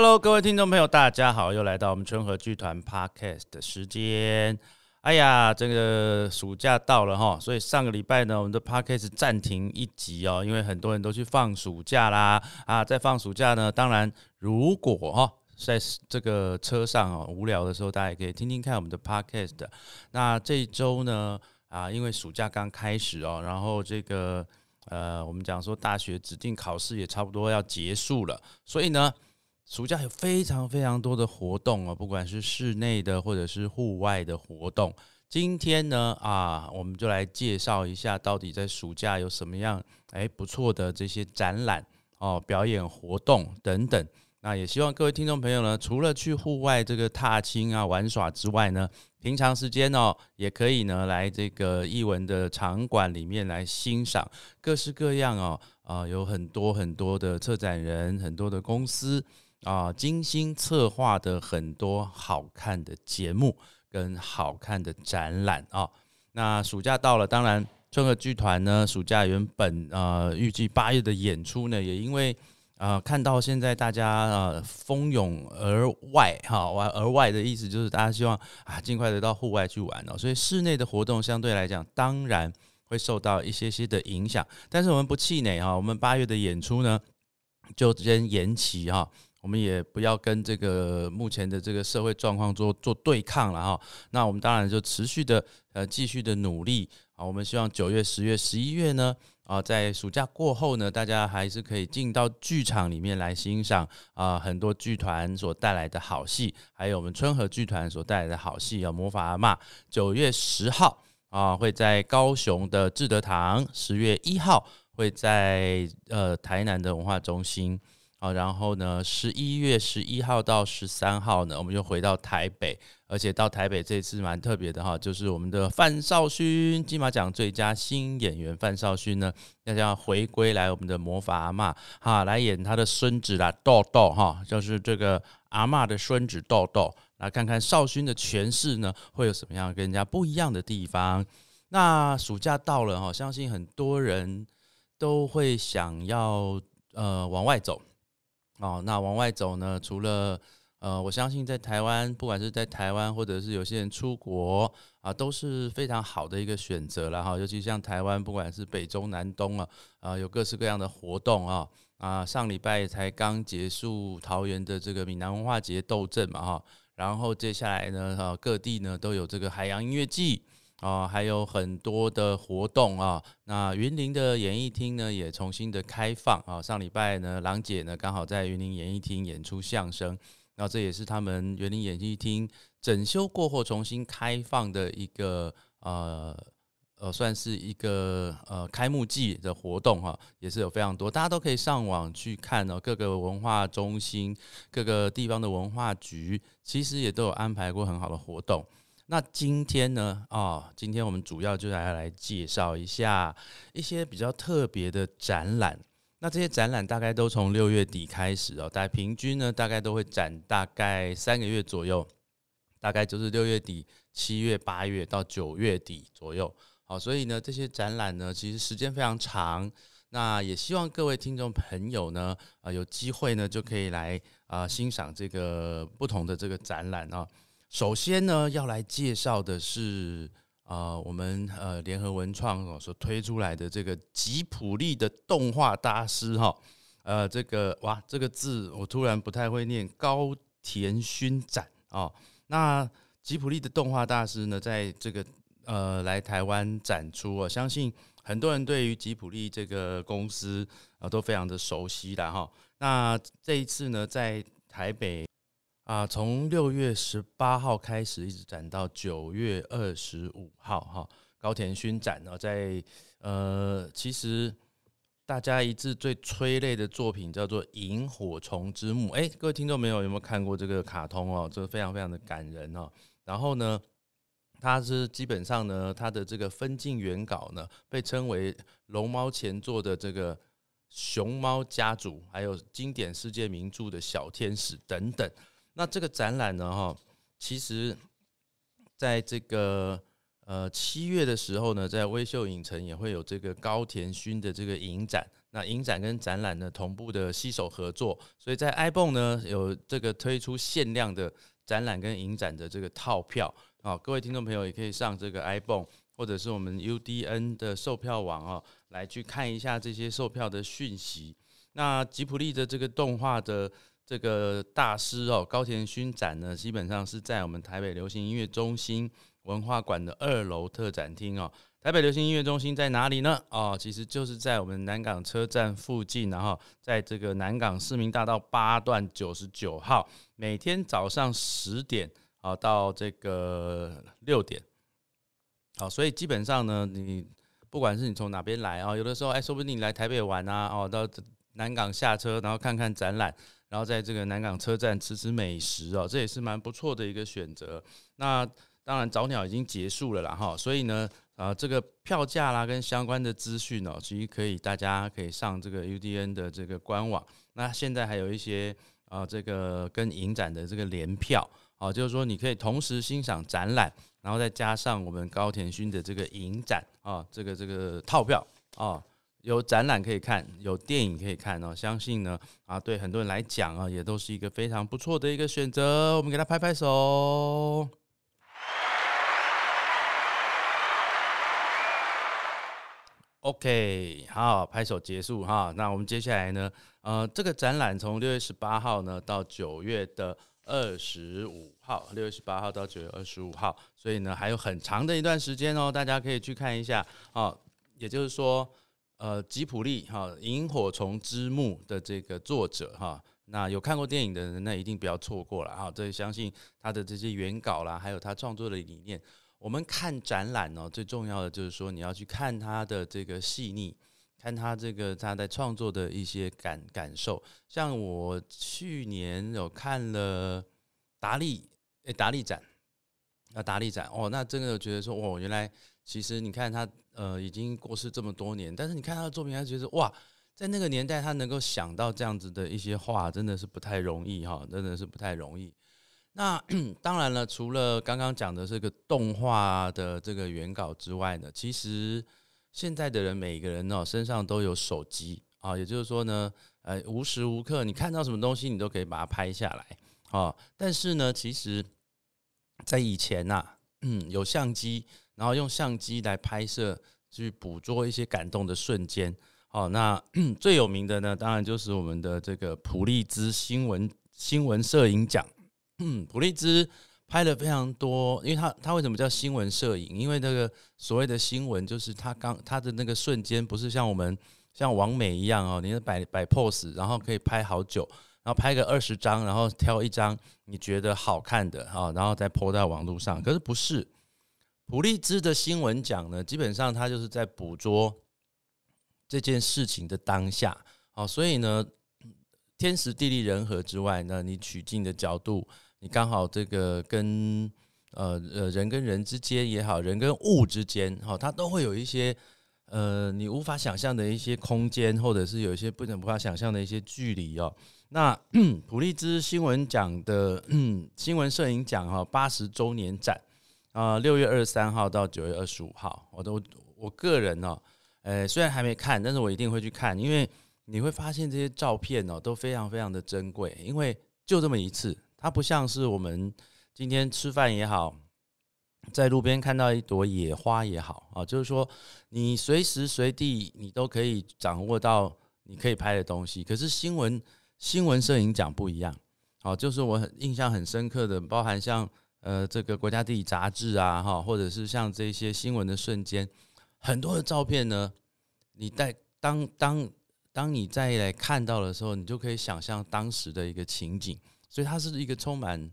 Hello，各位听众朋友，大家好，又来到我们春和剧团 Podcast 的时间。哎呀，这个暑假到了哈，所以上个礼拜呢，我们的 Podcast 暂停一集哦，因为很多人都去放暑假啦。啊，在放暑假呢，当然如果哈在这个车上哦无聊的时候，大家也可以听听看我们的 Podcast。那这一周呢，啊，因为暑假刚开始哦，然后这个呃，我们讲说大学指定考试也差不多要结束了，所以呢。暑假有非常非常多的活动哦，不管是室内的或者是户外的活动。今天呢，啊，我们就来介绍一下，到底在暑假有什么样哎不错的这些展览哦、表演活动等等。那也希望各位听众朋友呢，除了去户外这个踏青啊玩耍之外呢，平常时间哦，也可以呢来这个艺文的场馆里面来欣赏各式各样哦，啊，有很多很多的策展人，很多的公司。啊，精心策划的很多好看的节目跟好看的展览啊。那暑假到了，当然春和剧团呢，暑假原本呃预计八月的演出呢，也因为啊看到现在大家呃蜂拥而外哈，外而外的意思就是大家希望啊尽快的到户外去玩哦，所以室内的活动相对来讲当然会受到一些些的影响，但是我们不气馁哈，我们八月的演出呢就先延期哈。我们也不要跟这个目前的这个社会状况做做对抗了哈。那我们当然就持续的呃继续的努力啊。我们希望九月、十月、十一月呢啊，在暑假过后呢，大家还是可以进到剧场里面来欣赏啊很多剧团所带来的好戏，还有我们春和剧团所带来的好戏啊。魔法阿妈九月十号啊会在高雄的志德堂，十月一号会在呃台南的文化中心。好，然后呢，十一月十一号到十三号呢，我们又回到台北，而且到台北这次蛮特别的哈，就是我们的范少勋金马奖最佳新演员范少勋呢，要要回归来我们的魔法阿妈哈，来演他的孙子啦豆豆哈，就是这个阿妈的孙子豆豆，来看看少勋的诠释呢会有什么样跟人家不一样的地方。那暑假到了哈，相信很多人都会想要呃往外走。哦，那往外走呢？除了呃，我相信在台湾，不管是在台湾，或者是有些人出国啊，都是非常好的一个选择了哈。尤其像台湾，不管是北中南东啊，啊，有各式各样的活动啊啊。上礼拜才刚结束桃园的这个闽南文化节斗阵嘛哈，然后接下来呢，哈，各地呢都有这个海洋音乐季。啊，还有很多的活动啊。那云林的演艺厅呢，也重新的开放啊。上礼拜呢，郎姐呢刚好在云林演艺厅演出相声，那这也是他们云林演艺厅整修过后重新开放的一个呃呃，算是一个呃开幕季的活动哈，也是有非常多，大家都可以上网去看哦。各个文化中心、各个地方的文化局，其实也都有安排过很好的活动。那今天呢？啊，今天我们主要就来来介绍一下一些比较特别的展览。那这些展览大概都从六月底开始哦，大概平均呢，大概都会展大概三个月左右，大概就是六月底、七月、八月到九月底左右。好，所以呢，这些展览呢，其实时间非常长。那也希望各位听众朋友呢，啊，有机会呢，就可以来啊欣赏这个不同的这个展览啊。首先呢，要来介绍的是呃，我们呃联合文创所推出来的这个吉普力的动画大师哈，呃，这个哇，这个字我突然不太会念，高田勋展哦。那吉普力的动画大师呢，在这个呃来台湾展出，我相信很多人对于吉普力这个公司啊都非常的熟悉的哈。那这一次呢，在台北。啊，从六月十八号开始，一直展到九月二十五号，哈，高田勋展呢，在呃，其实大家一致最催泪的作品叫做《萤火虫之墓》。哎，各位听众朋友有没有看过这个卡通哦？这个非常非常的感人哦。然后呢，它是基本上呢，它的这个分镜原稿呢，被称为龙猫前作的这个熊猫家族，还有经典世界名著的小天使等等。那这个展览呢，哈，其实在这个呃七月的时候呢，在微秀影城也会有这个高田勋的这个影展。那影展跟展览呢同步的携手合作，所以在 iPhone 呢有这个推出限量的展览跟影展的这个套票啊，各位听众朋友也可以上这个 iPhone 或者是我们 UDN 的售票网哦，来去看一下这些售票的讯息。那吉普力的这个动画的这个大师哦，高田勋展呢，基本上是在我们台北流行音乐中心文化馆的二楼特展厅哦。台北流行音乐中心在哪里呢？哦，其实就是在我们南港车站附近，然后在这个南港市民大道八段九十九号，每天早上十点啊到这个六点，好，所以基本上呢，你不管是你从哪边来啊，有的时候哎，说不定你来台北玩啊，哦，到南港下车，然后看看展览，然后在这个南港车站吃吃美食哦，这也是蛮不错的一个选择。那当然早鸟已经结束了啦，哈，所以呢。啊，这个票价啦，跟相关的资讯哦，其实可以，大家可以上这个 UDN 的这个官网。那现在还有一些啊，这个跟影展的这个联票啊，就是说你可以同时欣赏展览，然后再加上我们高田勋的这个影展啊，这个这个套票啊，有展览可以看，有电影可以看哦。相信呢啊，对很多人来讲啊，也都是一个非常不错的一个选择。我们给他拍拍手。OK，好，拍手结束哈。那我们接下来呢？呃，这个展览从六月十八号呢到九月的二十五号，六月十八号到九月二十五号，所以呢还有很长的一段时间哦，大家可以去看一下哦。也就是说，呃，吉普力哈《萤火虫之墓》的这个作者哈，那有看过电影的人，那一定不要错过了哈。这相信他的这些原稿啦，还有他创作的理念。我们看展览呢，最重要的就是说，你要去看他的这个细腻，看他这个他在创作的一些感感受。像我去年有看了达利，诶，达利展，啊，达利展，哦，那真的觉得说，哦，原来其实你看他，呃，已经过世这么多年，但是你看他的作品，还觉得哇，在那个年代他能够想到这样子的一些话，真的是不太容易哈，真的是不太容易。那 当然了，除了刚刚讲的这个动画的这个原稿之外呢，其实现在的人每个人哦身上都有手机啊，也就是说呢，呃，无时无刻你看到什么东西，你都可以把它拍下来啊。但是呢，其实，在以前呐，嗯，有相机，然后用相机来拍摄，去捕捉一些感动的瞬间。好，那最有名的呢，当然就是我们的这个普利兹新闻新闻摄影奖。嗯，普利兹拍了非常多，因为他他为什么叫新闻摄影？因为那个所谓的新闻，就是他刚他的那个瞬间，不是像我们像王美一样哦，你摆摆 pose，然后可以拍好久，然后拍个二十张，然后挑一张你觉得好看的哈，然后再 po 在网络上。可是不是普利兹的新闻奖呢？基本上他就是在捕捉这件事情的当下，好，所以呢，天时地利人和之外呢，你取景的角度。你刚好这个跟呃呃人跟人之间也好，人跟物之间哈，它都会有一些呃你无法想象的一些空间，或者是有一些不能无法想象的一些距离哦。那 普利兹新闻奖的 新闻摄影奖哈八十周年展啊，六月二十三号到九月二十五号，我都我个人呢，呃虽然还没看，但是我一定会去看，因为你会发现这些照片哦都非常非常的珍贵，因为就这么一次。它不像是我们今天吃饭也好，在路边看到一朵野花也好啊，就是说你随时随地你都可以掌握到你可以拍的东西。可是新闻新闻摄影奖不一样，好，就是我很印象很深刻的，包含像呃这个国家地理杂志啊哈，或者是像这些新闻的瞬间，很多的照片呢，你在当当当你再来看到的时候，你就可以想象当时的一个情景。所以它是一个充满、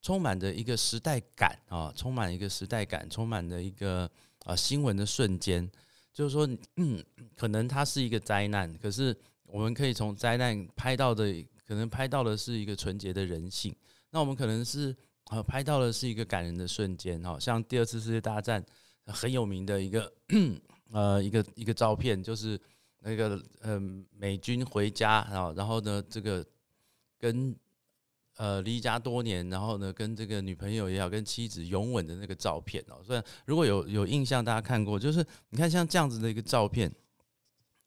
充满的一个时代感啊，充满一个时代感，充满的一个啊新闻的瞬间。就是说，嗯，可能它是一个灾难，可是我们可以从灾难拍到的，可能拍到的是一个纯洁的人性。那我们可能是啊拍到的是一个感人的瞬间，哈，像第二次世界大战很有名的一个 呃一个一个照片，就是那个嗯美军回家啊，然后呢这个跟呃，离家多年，然后呢，跟这个女朋友也好，跟妻子拥吻的那个照片哦。所以如果有有印象，大家看过，就是你看像这样子的一个照片，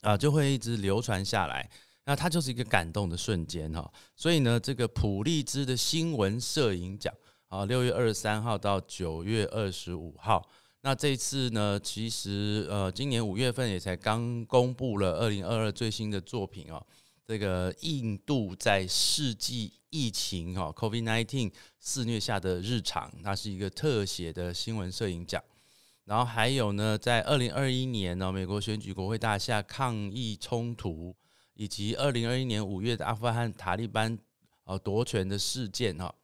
啊，就会一直流传下来。那它就是一个感动的瞬间哈。所以呢，这个普利兹的新闻摄影奖啊，六月二十三号到九月二十五号。那这次呢，其实呃，今年五月份也才刚公布了二零二二最新的作品哦。这个印度在世纪疫情哦，COVID-19 肆虐下的日常，它是一个特写的新闻摄影奖。然后还有呢，在二零二一年呢，美国选举国会大厦抗议冲突，以及二零二一年五月的阿富汗塔利班呃夺权的事件哈，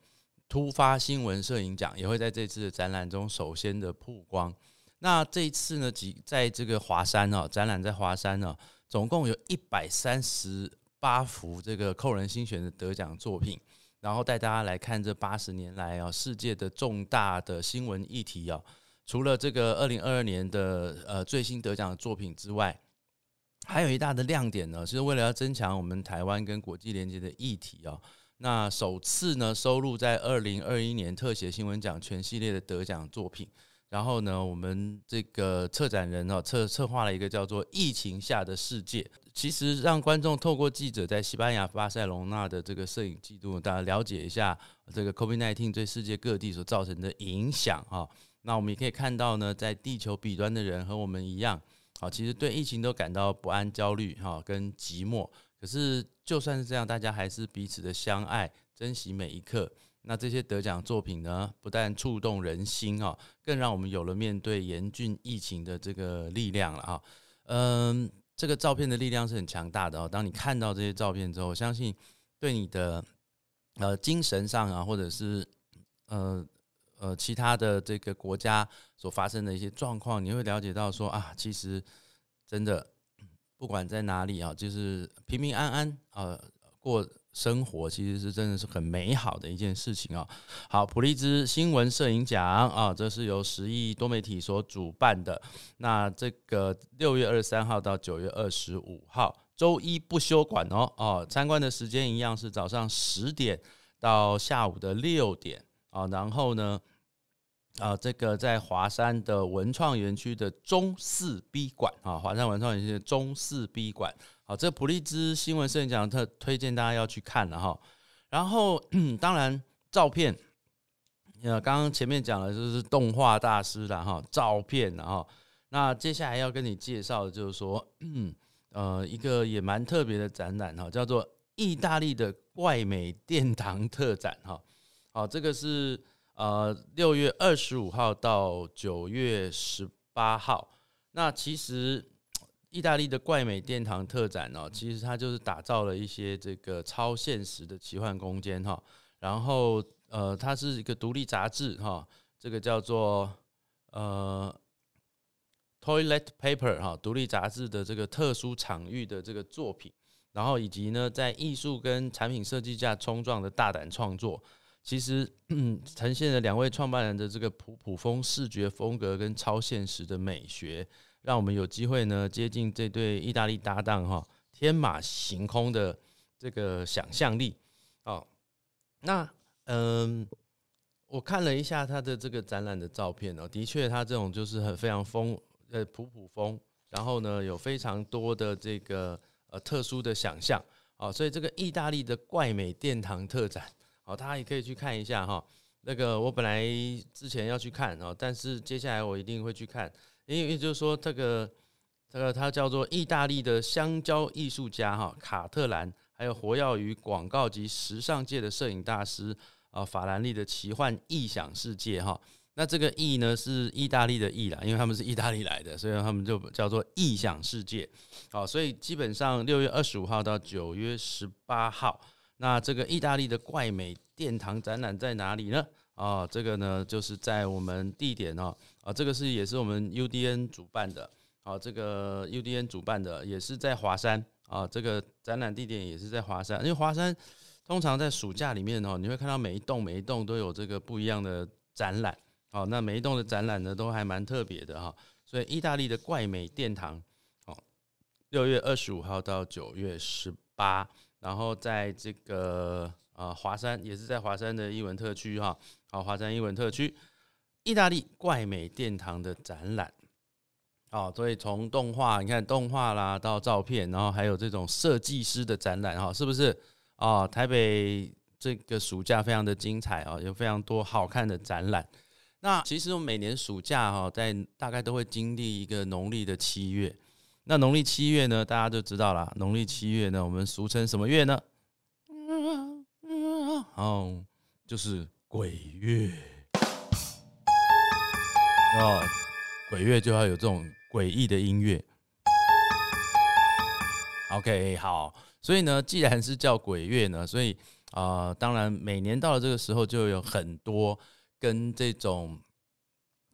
突发新闻摄影奖也会在这次的展览中首先的曝光。那这一次呢，几在这个华山哦，展览在华山呢，总共有一百三十八幅这个扣人心弦的得奖作品，然后带大家来看这八十年来啊世界的重大的新闻议题啊。除了这个二零二二年的呃最新得奖的作品之外，还有一大的亮点呢，是为了要增强我们台湾跟国际连接的议题啊。那首次呢收录在二零二一年特写新闻奖全系列的得奖作品，然后呢，我们这个策展人哦策策划了一个叫做《疫情下的世界》，其实让观众透过记者在西班牙巴塞隆纳的这个摄影记录，大家了解一下这个 COVID-19 对世界各地所造成的影响哈。那我们也可以看到呢，在地球彼端的人和我们一样，好，其实对疫情都感到不安、焦虑，哈，跟寂寞。可是就算是这样，大家还是彼此的相爱，珍惜每一刻。那这些得奖作品呢，不但触动人心啊，更让我们有了面对严峻疫情的这个力量了啊。嗯，这个照片的力量是很强大的哦。当你看到这些照片之后，我相信对你的呃精神上啊，或者是呃。呃，其他的这个国家所发生的一些状况，你会了解到说啊，其实真的不管在哪里啊，就是平平安安啊过生活，其实是真的是很美好的一件事情啊。好，普利兹新闻摄影奖啊，这是由十亿多媒体所主办的。那这个六月二十三号到九月二十五号，周一不休馆哦哦，参观的时间一样是早上十点到下午的六点啊，然后呢。啊，这个在华山的文创园区的中四 B 馆啊，华山文创园区的中四 B 馆，好，这普利兹新闻摄影奖特推荐大家要去看了哈。然后当然照片，呃，刚刚前面讲的就是动画大师的哈，照片然后那接下来要跟你介绍的就是说，呃，一个也蛮特别的展览哈，叫做意大利的怪美殿堂特展哈。好，这个是。呃，六月二十五号到九月十八号，那其实意大利的怪美殿堂特展呢，其实它就是打造了一些这个超现实的奇幻空间哈。然后呃，它是一个独立杂志哈，这个叫做呃 Toilet Paper 哈，独立杂志的这个特殊场域的这个作品，然后以及呢，在艺术跟产品设计下冲撞的大胆创作。其实呈现了两位创办人的这个普普风视觉风格跟超现实的美学，让我们有机会呢接近这对意大利搭档哈天马行空的这个想象力哦。那嗯，我看了一下他的这个展览的照片哦，的确他这种就是很非常风呃普普风，然后呢有非常多的这个呃特殊的想象哦，所以这个意大利的怪美殿堂特展。好，大家也可以去看一下哈。那个我本来之前要去看哦，但是接下来我一定会去看，因为就是说这个这个他叫做意大利的香蕉艺术家哈卡特兰，还有活跃于广告及时尚界的摄影大师啊法兰利的奇幻异想世界哈。那这个意呢是意大利的意啦，因为他们是意大利来的，所以他们就叫做异想世界。好，所以基本上六月二十五号到九月十八号。那这个意大利的怪美殿堂展览在哪里呢？啊，这个呢就是在我们地点哦，啊，这个是也是我们 UDN 主办的，啊，这个 UDN 主办的也是在华山。啊，这个展览地点也是在华山，因为华山通常在暑假里面哦，你会看到每一栋每一栋都有这个不一样的展览，好，那每一栋的展览呢都还蛮特别的哈，所以意大利的怪美殿堂，哦，六月二十五号到九月十八。然后在这个啊华山也是在华山的艺文特区哈，好华山艺文特区，意大利怪美殿堂的展览，哦，所以从动画，你看动画啦，到照片，然后还有这种设计师的展览，哈，是不是？哦，台北这个暑假非常的精彩哦，有非常多好看的展览。那其实我每年暑假哈，在大概都会经历一个农历的七月。那农历七月呢，大家就知道了，农历七月呢，我们俗称什么月呢？哦，就是鬼月。哦，鬼月就要有这种。诡异的音乐，OK，好，所以呢，既然是叫鬼月呢，所以啊，当然每年到了这个时候，就有很多跟这种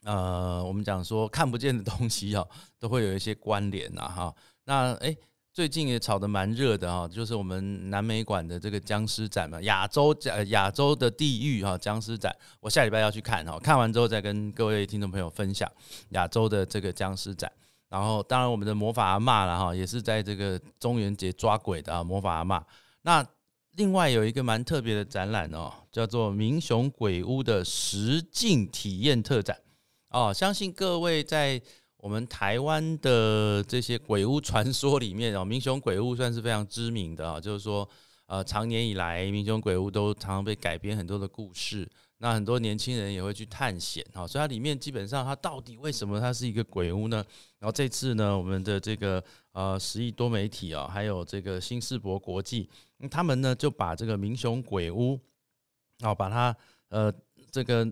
呃，我们讲说看不见的东西哦，都会有一些关联呐，哈。那哎，最近也炒得蛮热的哈，就是我们南美馆的这个僵尸展嘛，亚洲呃亚洲的地狱哈僵尸展，我下礼拜要去看哈，看完之后再跟各位听众朋友分享亚洲的这个僵尸展。然后，当然我们的魔法阿妈了哈，也是在这个中元节抓鬼的啊，魔法阿妈。那另外有一个蛮特别的展览哦，叫做明雄鬼屋的实境体验特展哦。相信各位在我们台湾的这些鬼屋传说里面哦，明雄鬼屋算是非常知名的啊，就是说呃，长年以来明雄鬼屋都常常被改编很多的故事。那很多年轻人也会去探险哈，所以它里面基本上它到底为什么它是一个鬼屋呢？然后这次呢，我们的这个呃十亿多媒体啊，还有这个新世博国际，他们呢就把这个明雄鬼屋，哦，把它呃这个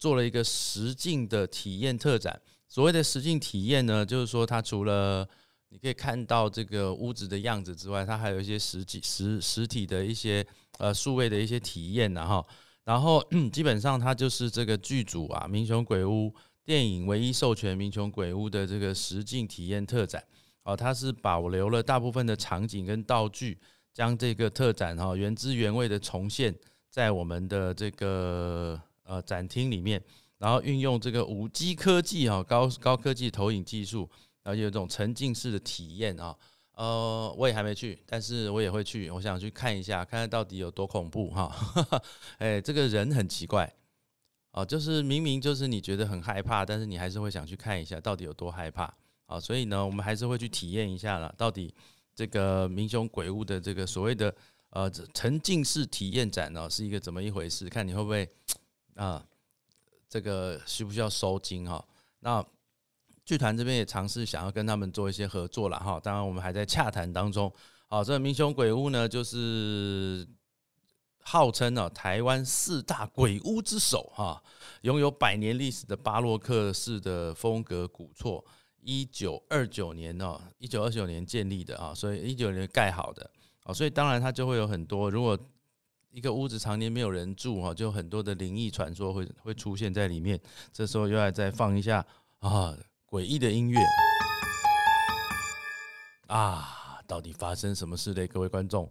做了一个实境的体验特展。所谓的实境体验呢，就是说它除了你可以看到这个屋子的样子之外，它还有一些实际实实体的一些呃数位的一些体验呢哈。然后 基本上它就是这个剧组啊，《民雄鬼屋》电影唯一授权《民雄鬼屋》的这个实境体验特展哦，它是保留了大部分的场景跟道具，将这个特展哈原汁原味的重现在我们的这个呃展厅里面，然后运用这个五 G 科技哈高高科技投影技术，然后有一种沉浸式的体验啊。呃，我也还没去，但是我也会去。我想去看一下，看看到底有多恐怖哈。哎，这个人很奇怪哦，就是明明就是你觉得很害怕，但是你还是会想去看一下，到底有多害怕啊。所以呢，我们还是会去体验一下了，到底这个明雄鬼屋的这个所谓的呃沉浸式体验展呢，是一个怎么一回事？看你会不会啊，这个需不需要收金哈？那。剧团这边也尝试想要跟他们做一些合作了哈，当然我们还在洽谈当中。好，这个明雄鬼屋呢，就是号称呢台湾四大鬼屋之首哈，拥有百年历史的巴洛克式的风格古厝，一九二九年呢，一九二九年建立的啊，所以一九年盖好的啊，所以当然它就会有很多，如果一个屋子常年没有人住哈，就很多的灵异传说会会出现在里面。这时候又要再放一下啊。诡异的音乐啊！到底发生什么事嘞？各位观众，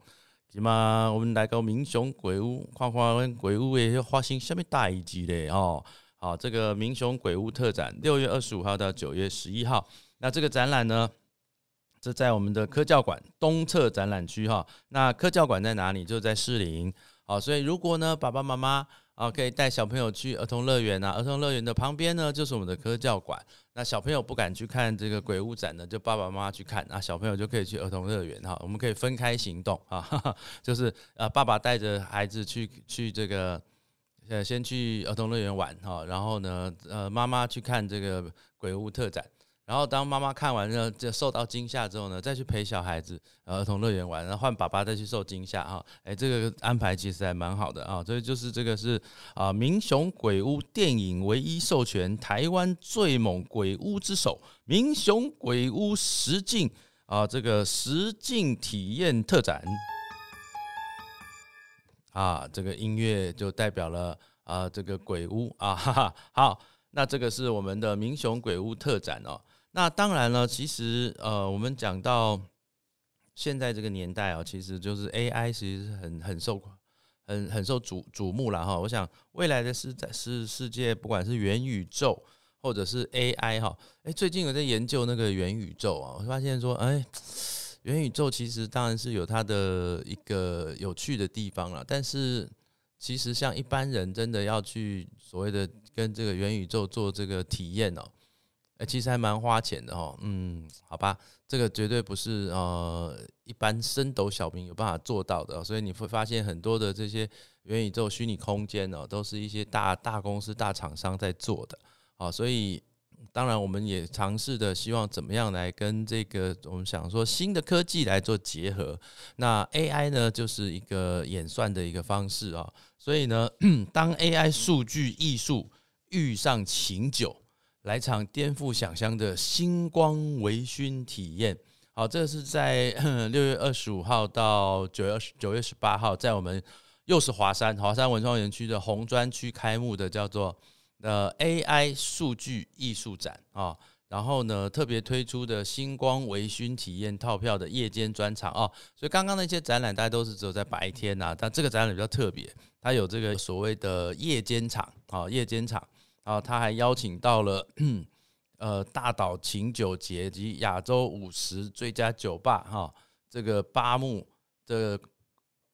起码我们来个明雄鬼屋，看看鬼屋也要发生什么大一集嘞哦！好，这个明雄鬼屋特展，六月二十五号到九月十一号。那这个展览呢，这在我们的科教馆东侧展览区哈。那科教馆在哪里？就在士林。好，所以如果呢，爸爸妈妈。啊，可以带小朋友去儿童乐园啊！儿童乐园的旁边呢，就是我们的科教馆。那小朋友不敢去看这个鬼屋展呢，就爸爸妈妈去看啊。小朋友就可以去儿童乐园哈，我们可以分开行动啊，就是呃，爸爸带着孩子去去这个呃，先去儿童乐园玩哈，然后呢，呃，妈妈去看这个鬼屋特展。然后当妈妈看完呢，就受到惊吓之后呢，再去陪小孩子儿童乐园玩，然后换爸爸再去受惊吓哈。哎，这个安排其实还蛮好的啊。所以就是这个是啊，明雄鬼屋电影唯一授权台湾最猛鬼屋之首，明雄鬼屋实境啊，这个实境体验特展啊，这个音乐就代表了啊，这个鬼屋啊，哈哈。好，那这个是我们的明雄鬼屋特展哦。那当然了，其实呃，我们讲到现在这个年代啊，其实就是 AI 其实是很很受很很受瞩瞩目了哈。我想未来的世在世世界，不管是元宇宙或者是 AI 哈，哎，最近有在研究那个元宇宙啊，我发现说，哎，元宇宙其实当然是有它的一个有趣的地方了，但是其实像一般人真的要去所谓的跟这个元宇宙做这个体验哦。哎，其实还蛮花钱的哦。嗯，好吧，这个绝对不是呃一般升斗小民有办法做到的，所以你会发现很多的这些元宇宙虚拟空间哦，都是一些大大公司、大厂商在做的啊，所以。当然，我们也尝试的希望怎么样来跟这个我们想说新的科技来做结合。那 AI 呢，就是一个演算的一个方式啊。所以呢，当 AI 数据艺术遇上琴酒，来场颠覆想象的星光微醺体验。好，这是在 六月二十五号到九月二十九月十八号，在我们又是华山华山文创园区的红砖区开幕的，叫做。呃，AI 数据艺术展啊，然后呢，特别推出的星光微醺体验套票的夜间专场啊，所以刚刚那些展览大家都是只有在白天呐，但这个展览比较特别，它有这个所谓的夜间场啊，夜间场啊，他还邀请到了 呃大岛琴酒节及亚洲五十最佳酒吧哈，这个八木的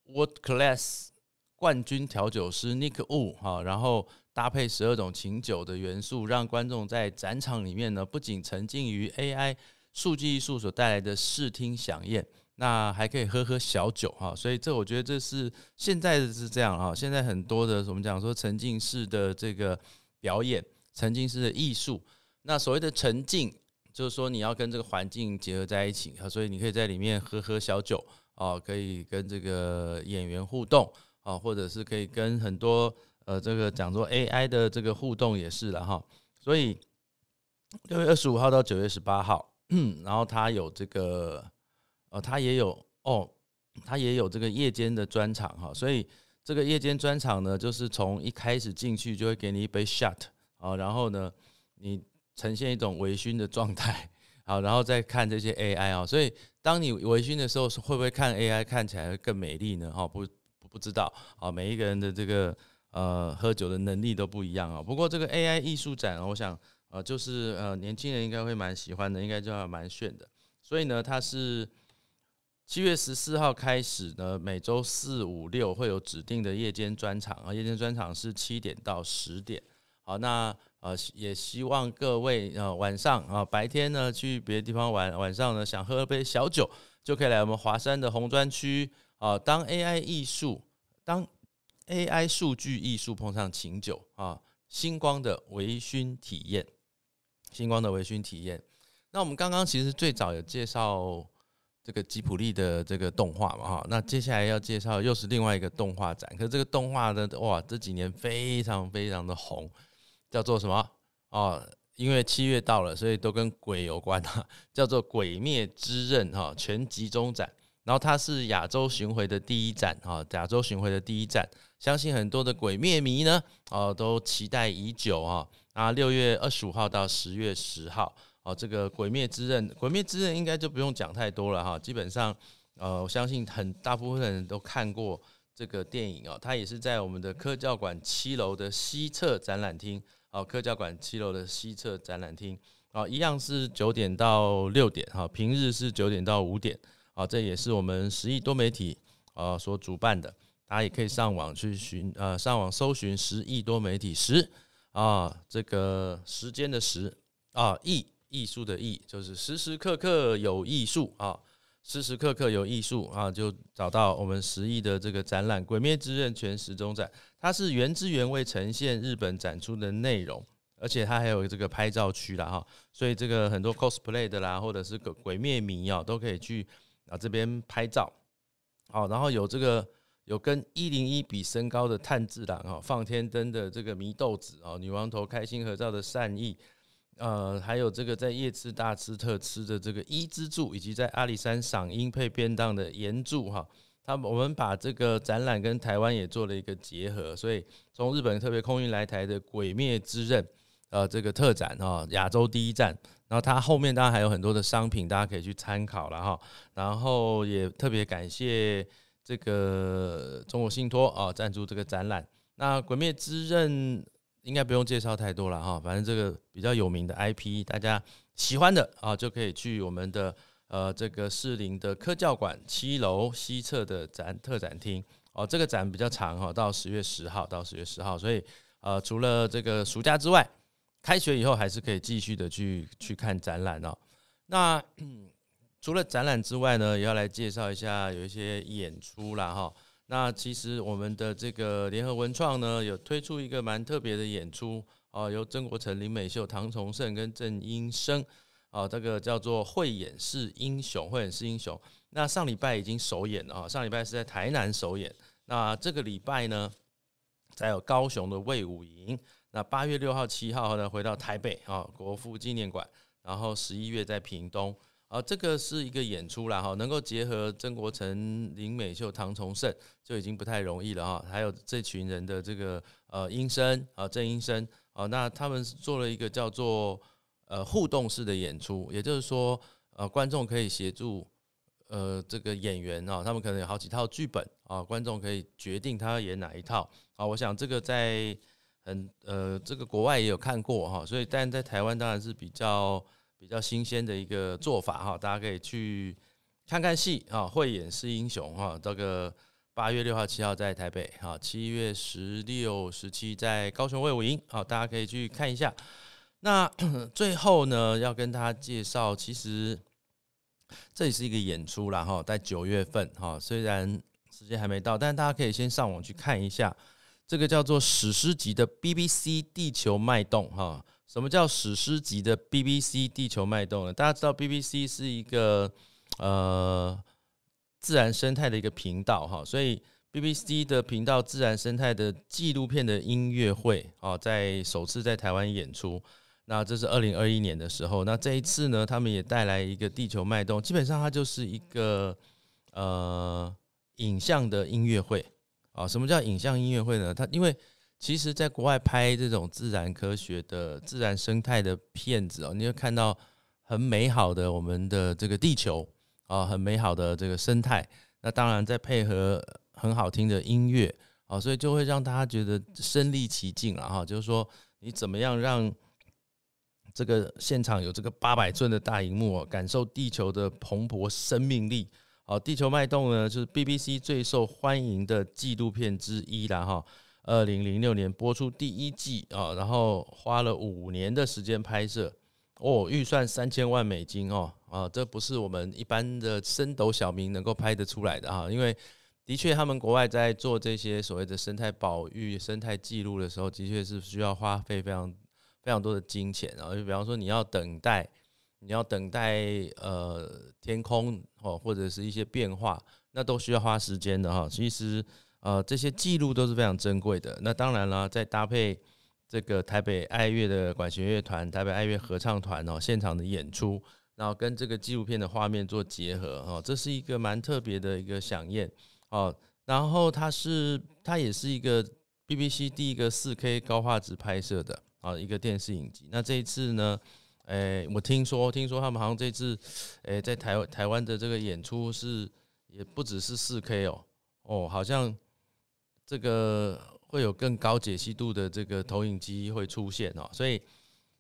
World Class 冠军调酒师 Nick Wu 哈，然后。搭配十二种琴酒的元素，让观众在展场里面呢，不仅沉浸于 AI 数据艺术所带来的视听响宴，那还可以喝喝小酒哈。所以这我觉得这是现在是这样啊。现在很多的我们讲说沉浸式的这个表演，沉浸式的艺术。那所谓的沉浸，就是说你要跟这个环境结合在一起啊。所以你可以在里面喝喝小酒啊，可以跟这个演员互动啊，或者是可以跟很多。呃，这个讲座 AI 的这个互动也是了哈，所以六月二十五号到九月十八号，然后它有这个，呃，它也有哦，它也有这个夜间的专场哈，所以这个夜间专场呢，就是从一开始进去就会给你一杯 shot 啊，然后呢，你呈现一种微醺的状态，好，然后再看这些 AI 啊，所以当你微醺的时候，会不会看 AI 看起来更美丽呢？哈，不不知道啊，每一个人的这个。呃，喝酒的能力都不一样啊。不过这个 AI 艺术展，我想，呃，就是呃，年轻人应该会蛮喜欢的，应该就要蛮炫的。所以呢，它是七月十四号开始呢，每周四、五、六会有指定的夜间专场啊。夜间专场是七点到十点。好，那呃，也希望各位呃晚上啊，白天呢去别的地方玩，晚上呢想喝杯小酒，就可以来我们华山的红砖区啊，当 AI 艺术当。AI 数据艺术碰上琴酒啊，星光的微醺体验，星光的微醺体验。那我们刚刚其实最早有介绍这个吉普力的这个动画嘛哈，那接下来要介绍又是另外一个动画展，可是这个动画呢哇这几年非常非常的红，叫做什么哦？因为七月到了，所以都跟鬼有关啊，叫做《鬼灭之刃》哈全集中展。然后它是亚洲巡回的第一站啊，亚洲巡回的第一站，相信很多的鬼灭迷呢，哦，都期待已久啊。那六月二十五号到十月十号，哦，这个《鬼灭之刃》，《鬼灭之刃》应该就不用讲太多了哈。基本上，呃，我相信很大部分人都看过这个电影哦。它也是在我们的科教馆七楼的西侧展览厅，哦，科教馆七楼的西侧展览厅，哦，一样是九点到六点哈，平日是九点到五点。啊，这也是我们十亿多媒体啊所主办的，大家也可以上网去寻呃，上网搜寻十亿多媒体十啊，这个时间的十啊，亿艺术的艺，就是时时刻刻有艺术啊，时时刻刻有艺术啊，就找到我们十亿的这个展览《鬼灭之刃》全时钟展，它是原汁原味呈现日本展出的内容，而且它还有这个拍照区啦哈，所以这个很多 cosplay 的啦，或者是鬼鬼灭迷啊，都可以去。啊，这边拍照，好，然后有这个有跟一零一比身高的炭治郎哈，放天灯的这个祢豆子啊，女王头开心合照的善意，呃，还有这个在夜吃大吃特吃的这个伊之助，以及在阿里山赏樱配便当的岩柱哈，他我们把这个展览跟台湾也做了一个结合，所以从日本特别空运来台的鬼灭之刃，呃，这个特展哈，亚洲第一站。然后它后面当然还有很多的商品，大家可以去参考了哈。然后也特别感谢这个中国信托啊赞助这个展览。那《鬼灭之刃》应该不用介绍太多了哈，反正这个比较有名的 IP，大家喜欢的啊就可以去我们的呃这个士林的科教馆七楼西侧的展特展厅哦。这个展比较长哈，到十月十号到十月十号，所以呃除了这个暑假之外。开学以后还是可以继续的去去看展览哦。那除了展览之外呢，也要来介绍一下有一些演出啦哈。那其实我们的这个联合文创呢，有推出一个蛮特别的演出哦，由曾国成、林美秀、唐崇盛跟郑英生啊，这个叫做慧眼识英雄，慧眼识英雄。那上礼拜已经首演了啊，上礼拜是在台南首演。那这个礼拜呢，再有高雄的魏武营。那八月六号、七号呢，回到台北啊，国父纪念馆。然后十一月在屏东啊，这个是一个演出啦哈，能够结合曾国成、林美秀、唐崇盛就已经不太容易了哈。还有这群人的这个呃音声啊，郑音声啊，那他们做了一个叫做呃互动式的演出，也就是说呃观众可以协助呃这个演员啊，他们可能有好几套剧本啊，观众可以决定他要演哪一套啊。我想这个在很呃这个国外也有看过哈，所以但在台湾当然是比较。比较新鲜的一个做法哈，大家可以去看看戏啊，慧眼识英雄哈。这个八月六号、七号在台北哈，七月十六、十七在高雄卫武营，好，大家可以去看一下。那 最后呢，要跟大家介绍，其实这也是一个演出啦哈，在九月份哈，虽然时间还没到，但大家可以先上网去看一下，这个叫做史诗级的 BBC 地球脉动哈。什么叫史诗级的 BBC 地球脉动呢？大家知道 BBC 是一个呃自然生态的一个频道哈，所以 BBC 的频道自然生态的纪录片的音乐会啊，在首次在台湾演出。那这是二零二一年的时候，那这一次呢，他们也带来一个地球脉动，基本上它就是一个呃影像的音乐会啊。什么叫影像音乐会呢？它因为其实，在国外拍这种自然科学的自然生态的片子哦，你会看到很美好的我们的这个地球啊，很美好的这个生态。那当然，再配合很好听的音乐啊，所以就会让大家觉得身临其境了哈。就是说，你怎么样让这个现场有这个八百寸的大荧幕，感受地球的蓬勃生命力？好，地球脉动呢，就是 BBC 最受欢迎的纪录片之一了哈。二零零六年播出第一季啊，然后花了五年的时间拍摄哦，预算三千万美金哦啊，这不是我们一般的升斗小民能够拍得出来的哈，因为的确他们国外在做这些所谓的生态保育、生态记录的时候，的确是需要花费非常非常多的金钱啊，就比方说你要等待，你要等待呃天空哦或者是一些变化，那都需要花时间的哈，其实。呃，这些记录都是非常珍贵的。那当然了，再搭配这个台北爱乐的管弦乐团、台北爱乐合唱团哦，现场的演出，然后跟这个纪录片的画面做结合哦，这是一个蛮特别的一个响宴哦。然后它是，它也是一个 BBC 第一个四 K 高画质拍摄的啊一个电视影集。那这一次呢，诶，我听说，听说他们好像这次，诶，在台台湾的这个演出是也不只是四 K 哦，哦，好像。这个会有更高解析度的这个投影机会出现哦，所以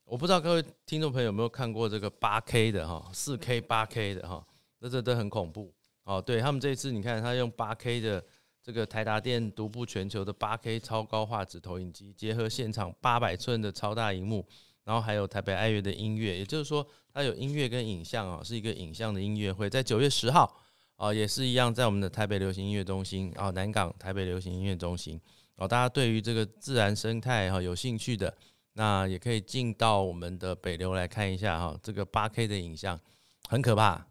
我不知道各位听众朋友有没有看过这个八 K 的哈，四 K 八 K 的哈，那这都很恐怖哦。对他们这一次，你看他用八 K 的这个台达电独步全球的八 K 超高画质投影机，结合现场八百寸的超大荧幕，然后还有台北爱乐的音乐，也就是说它有音乐跟影像啊，是一个影像的音乐会，在九月十号。啊，也是一样，在我们的台北流行音乐中心啊，南港台北流行音乐中心哦，大家对于这个自然生态哈有兴趣的，那也可以进到我们的北流来看一下哈，这个八 K 的影像很可怕，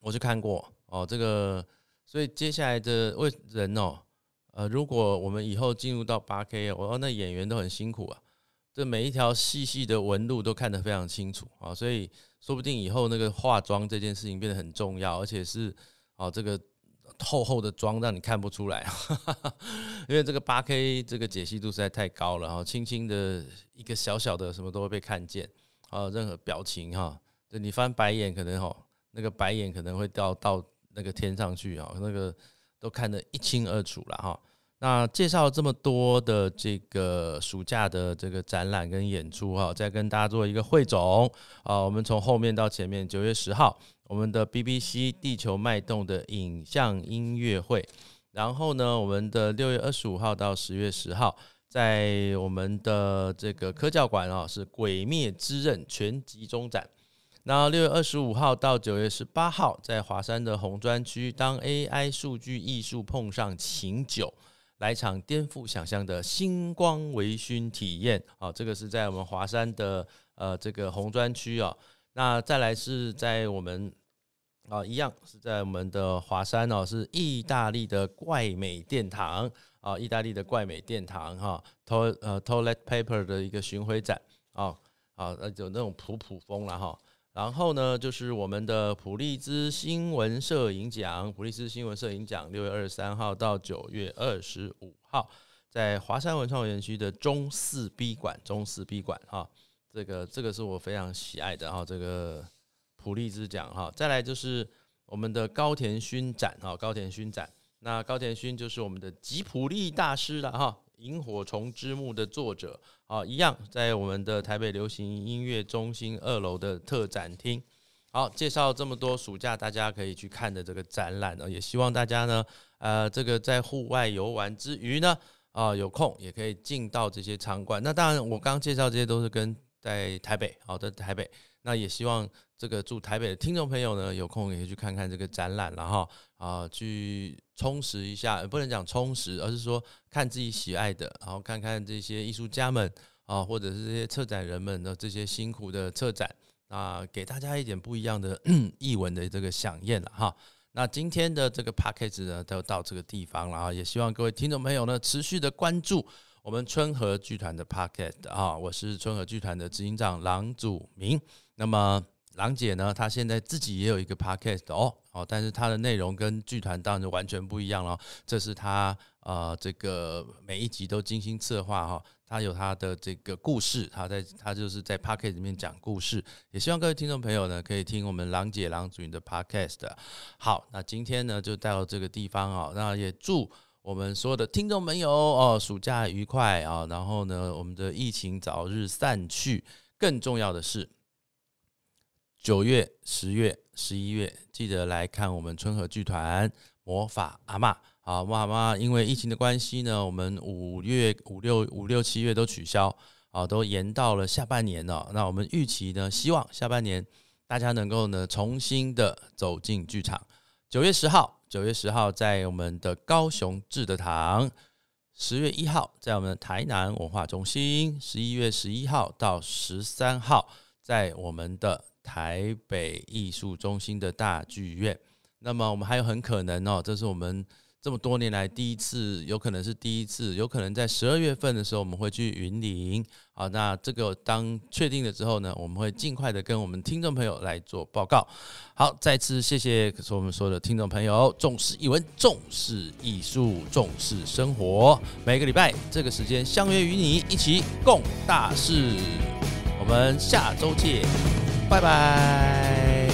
我去看过哦，这个所以接下来的为人哦，呃，如果我们以后进入到八 K，我说那演员都很辛苦啊。这每一条细细的纹路都看得非常清楚啊，所以说不定以后那个化妆这件事情变得很重要，而且是哦这个厚厚的妆让你看不出来，因为这个八 K 这个解析度实在太高了哈，轻轻的一个小小的什么都会被看见啊，任何表情哈，就你翻白眼可能哈，那个白眼可能会掉到那个天上去啊，那个都看得一清二楚了哈。那介绍这么多的这个暑假的这个展览跟演出哈，再跟大家做一个汇总啊。我们从后面到前面，九月十号我们的 BBC 地球脉动的影像音乐会，然后呢，我们的六月二十五号到十月十号，在我们的这个科教馆啊，是《鬼灭之刃》全集中展。那六月二十五号到九月十八号，在华山的红砖区，当 AI 数据艺术碰上琴酒，来场颠覆想象的星光微醺体验。好，这个是在我们华山的呃这个红砖区啊。那再来是在我们啊一样是在我们的华山哦，是意大利的怪美殿堂啊，意大利的怪美殿堂哈，to 呃 toilet paper 的一个巡回展啊啊，有那种普普风了哈。然后呢，就是我们的普利兹新闻摄影奖，普利兹新闻摄影奖，六月二十三号到九月二十五号，在华山文创园区的中四 B 馆，中四 B 馆哈，这个这个是我非常喜爱的哈，这个普利兹奖哈。再来就是我们的高田勋展哈，高田勋展，那高田勋就是我们的吉普力大师了哈。萤火虫之墓的作者啊，一样在我们的台北流行音乐中心二楼的特展厅。好，介绍这么多暑假大家可以去看的这个展览呢，也希望大家呢，呃，这个在户外游玩之余呢，啊，有空也可以进到这些场馆。那当然，我刚刚介绍这些都是跟在台北，好的台北。那也希望这个住台北的听众朋友呢，有空也可以去看看这个展览了哈啊，去充实一下，不能讲充实，而是说看自己喜爱的，然后看看这些艺术家们啊，或者是这些策展人们的这些辛苦的策展啊，给大家一点不一样的 译文的这个响应了哈。那今天的这个 p a c k a g e 呢，都到这个地方了啊，也希望各位听众朋友呢，持续的关注我们春和剧团的 p a c k a g e 啊，我是春和剧团的执行长郎祖明。那么，郎姐呢？她现在自己也有一个 podcast 哦，哦，但是她的内容跟剧团当然就完全不一样了。这是她呃，这个每一集都精心策划哈，她有她的这个故事，她在她就是在 podcast 里面讲故事。也希望各位听众朋友呢，可以听我们郎姐郎主的 podcast。好，那今天呢就到这个地方啊，那也祝我们所有的听众朋友哦，暑假愉快啊，然后呢，我们的疫情早日散去。更重要的是。九月、十月、十一月，记得来看我们春和剧团魔法阿妈啊！魔法阿妈，因为疫情的关系呢，我们五月、五六、五六七月都取消啊，都延到了下半年了。那我们预期呢，希望下半年大家能够呢重新的走进剧场。九月十号，九月十号在我们的高雄志德堂；十月一号在我们的台南文化中心；十一月十一号到十三号在我们的。台北艺术中心的大剧院，那么我们还有很可能哦，这是我们这么多年来第一次，有可能是第一次，有可能在十二月份的时候我们会去云林啊。那这个当确定了之后呢，我们会尽快的跟我们听众朋友来做报告。好，再次谢谢是我们所有的听众朋友，重视艺文，重视艺术，重视生活。每个礼拜这个时间相约与你一起共大事，我们下周见。拜拜。